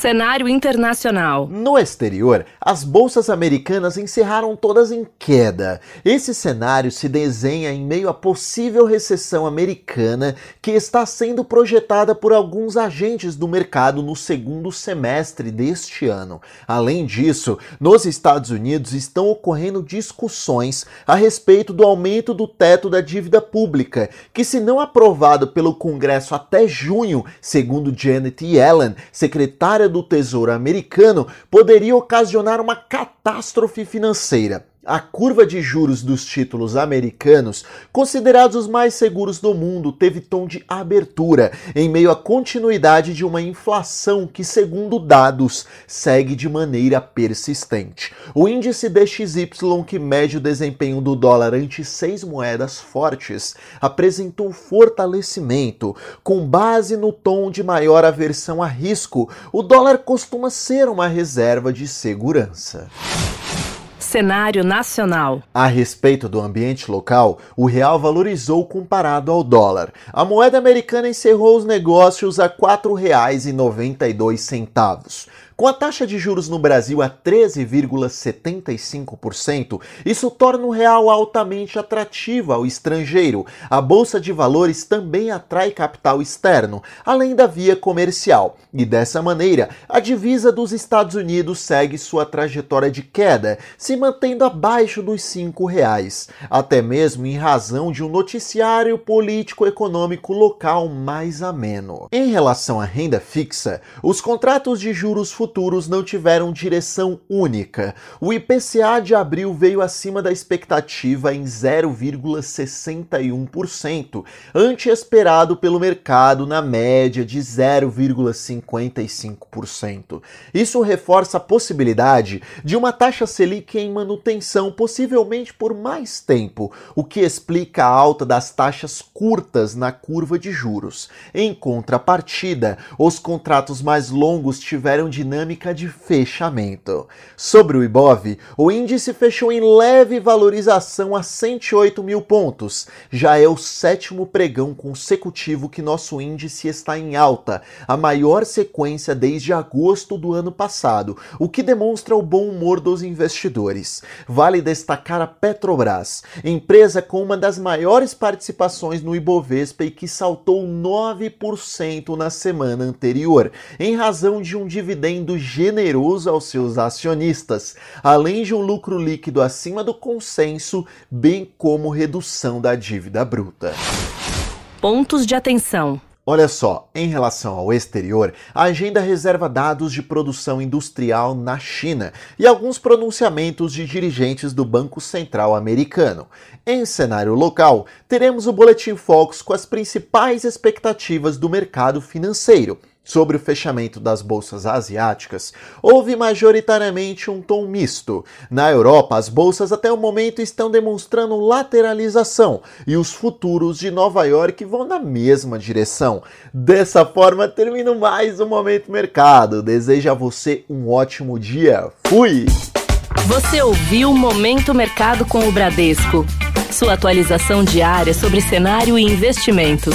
Cenário internacional. No exterior, as bolsas americanas encerraram todas em queda. Esse cenário se desenha em meio à possível recessão americana que está sendo projetada por alguns agentes do mercado no segundo semestre deste ano. Além disso, nos Estados Unidos estão ocorrendo discussões a respeito do aumento do teto da dívida pública, que, se não aprovado pelo Congresso até junho, segundo Janet Yellen, secretária do Tesouro americano poderia ocasionar uma catástrofe financeira. A curva de juros dos títulos americanos, considerados os mais seguros do mundo, teve tom de abertura em meio à continuidade de uma inflação que, segundo dados, segue de maneira persistente. O índice DXY, que mede o desempenho do dólar ante seis moedas fortes, apresentou fortalecimento. Com base no tom de maior aversão a risco, o dólar costuma ser uma reserva de segurança cenário nacional. A respeito do ambiente local, o real valorizou comparado ao dólar. A moeda americana encerrou os negócios a R$ 4,92. Com a taxa de juros no Brasil a 13,75%, isso torna o real altamente atrativo ao estrangeiro. A bolsa de valores também atrai capital externo, além da via comercial. E dessa maneira, a divisa dos Estados Unidos segue sua trajetória de queda, se mantendo abaixo dos cinco reais, até mesmo em razão de um noticiário político-econômico local mais ameno. Em relação à renda fixa, os contratos de juros futuros futuros não tiveram direção única. O IPCA de abril veio acima da expectativa em 0,61%, ante esperado pelo mercado na média de 0,55%. Isso reforça a possibilidade de uma taxa Selic em manutenção, possivelmente por mais tempo, o que explica a alta das taxas curtas na curva de juros. Em contrapartida, os contratos mais longos tiveram dinâmica dinâmica de fechamento. Sobre o Ibov, o índice fechou em leve valorização a 108 mil pontos. Já é o sétimo pregão consecutivo que nosso índice está em alta, a maior sequência desde agosto do ano passado, o que demonstra o bom humor dos investidores. Vale destacar a Petrobras, empresa com uma das maiores participações no Ibovespa e que saltou 9% na semana anterior, em razão de um dividendo sendo generoso aos seus acionistas, além de um lucro líquido acima do consenso, bem como redução da dívida bruta. Pontos de atenção. Olha só, em relação ao exterior, a agenda reserva dados de produção industrial na China e alguns pronunciamentos de dirigentes do Banco Central americano. Em cenário local, teremos o Boletim Focus com as principais expectativas do mercado financeiro sobre o fechamento das bolsas asiáticas, houve majoritariamente um tom misto. Na Europa, as bolsas até o momento estão demonstrando lateralização e os futuros de Nova York vão na mesma direção. Dessa forma, termino mais um Momento Mercado. Desejo a você um ótimo dia. Fui! Você ouviu Momento Mercado com o Bradesco. Sua atualização diária sobre cenário e investimentos.